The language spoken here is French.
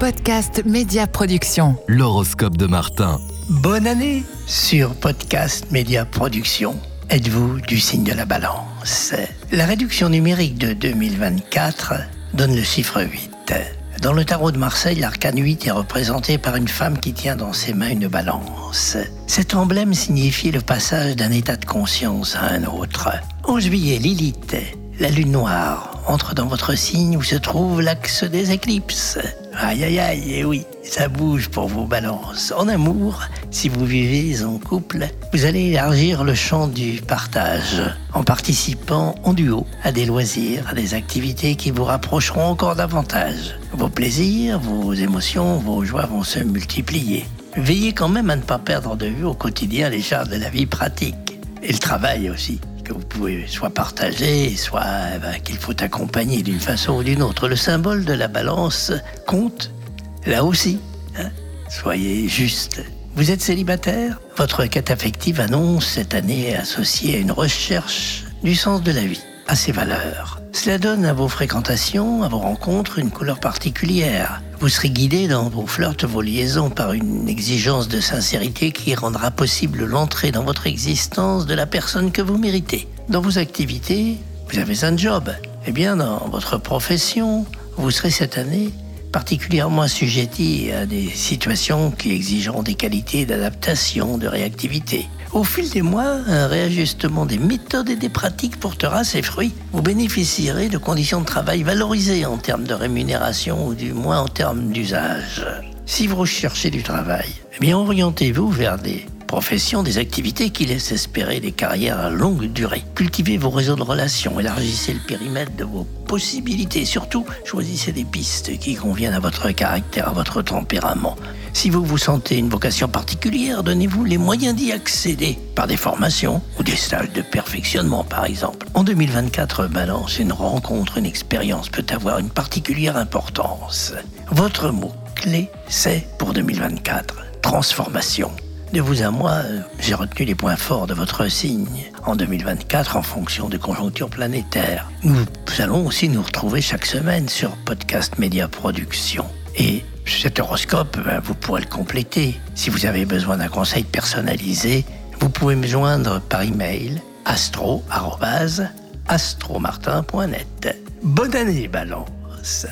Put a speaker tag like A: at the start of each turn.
A: Podcast Média Production.
B: L'horoscope de Martin.
C: Bonne année sur Podcast Média Production. Êtes-vous du signe de la balance? La réduction numérique de 2024 donne le chiffre 8. Dans le tarot de Marseille, l'arcane 8 est représenté par une femme qui tient dans ses mains une balance. Cet emblème signifie le passage d'un état de conscience à un autre. En juillet, Lilith, la lune noire, entre dans votre signe où se trouve l'axe des éclipses. Aïe aïe aïe, et oui, ça bouge pour vos balances. En amour, si vous vivez en couple, vous allez élargir le champ du partage en participant en duo à des loisirs, à des activités qui vous rapprocheront encore davantage. Vos plaisirs, vos émotions, vos joies vont se multiplier. Veillez quand même à ne pas perdre de vue au quotidien les charges de la vie pratique et le travail aussi vous pouvez soit partager, soit eh ben, qu'il faut accompagner d'une façon ou d'une autre. Le symbole de la balance compte là aussi. hein. Soyez juste. Vous êtes célibataire? Votre quête affective annonce cette année associée à une recherche du sens de la vie, à valeurs. Cela donne à vos fréquentations, à vos rencontres, une couleur particulière. Vous serez guidé dans vos flirts, vos liaisons par une exigence de sincérité qui rendra possible l'entrée dans votre existence de la personne que vous méritez. Dans vos activités, vous avez un job. Eh bien, dans votre profession, vous serez cette année particulièrement assujetti à des situations qui exigeront des qualités d'adaptation, de réactivité. Au fil des mois, un réajustement des méthodes et des pratiques portera ses fruits. Vous bénéficierez de conditions de travail valorisées en termes de rémunération ou du moins en termes d'usage. Si vous recherchez du travail, eh bien orientez-vous vers des professions, des activités qui laissent espérer des carrières à longue durée. Cultivez vos réseaux de relations, élargissez le périmètre de vos possibilités. Surtout, choisissez des pistes qui conviennent à votre caractère, à votre tempérament. Si vous vous sentez une vocation particulière, donnez-vous les moyens d'y accéder par des formations ou des stages de perfectionnement, par exemple. En 2024, Balance, une rencontre, une expérience peut avoir une particulière importance. Votre mot clé, c'est pour 2024 transformation. De vous à moi, j'ai retenu les points forts de votre signe en 2024 en fonction des conjonctures planétaires. Nous allons aussi nous retrouver chaque semaine sur Podcast Média Production. Et cet horoscope, ben, vous pourrez le compléter. Si vous avez besoin d'un conseil personnalisé, vous pouvez me joindre par email astro@astromartin.net. Bonne année, Balance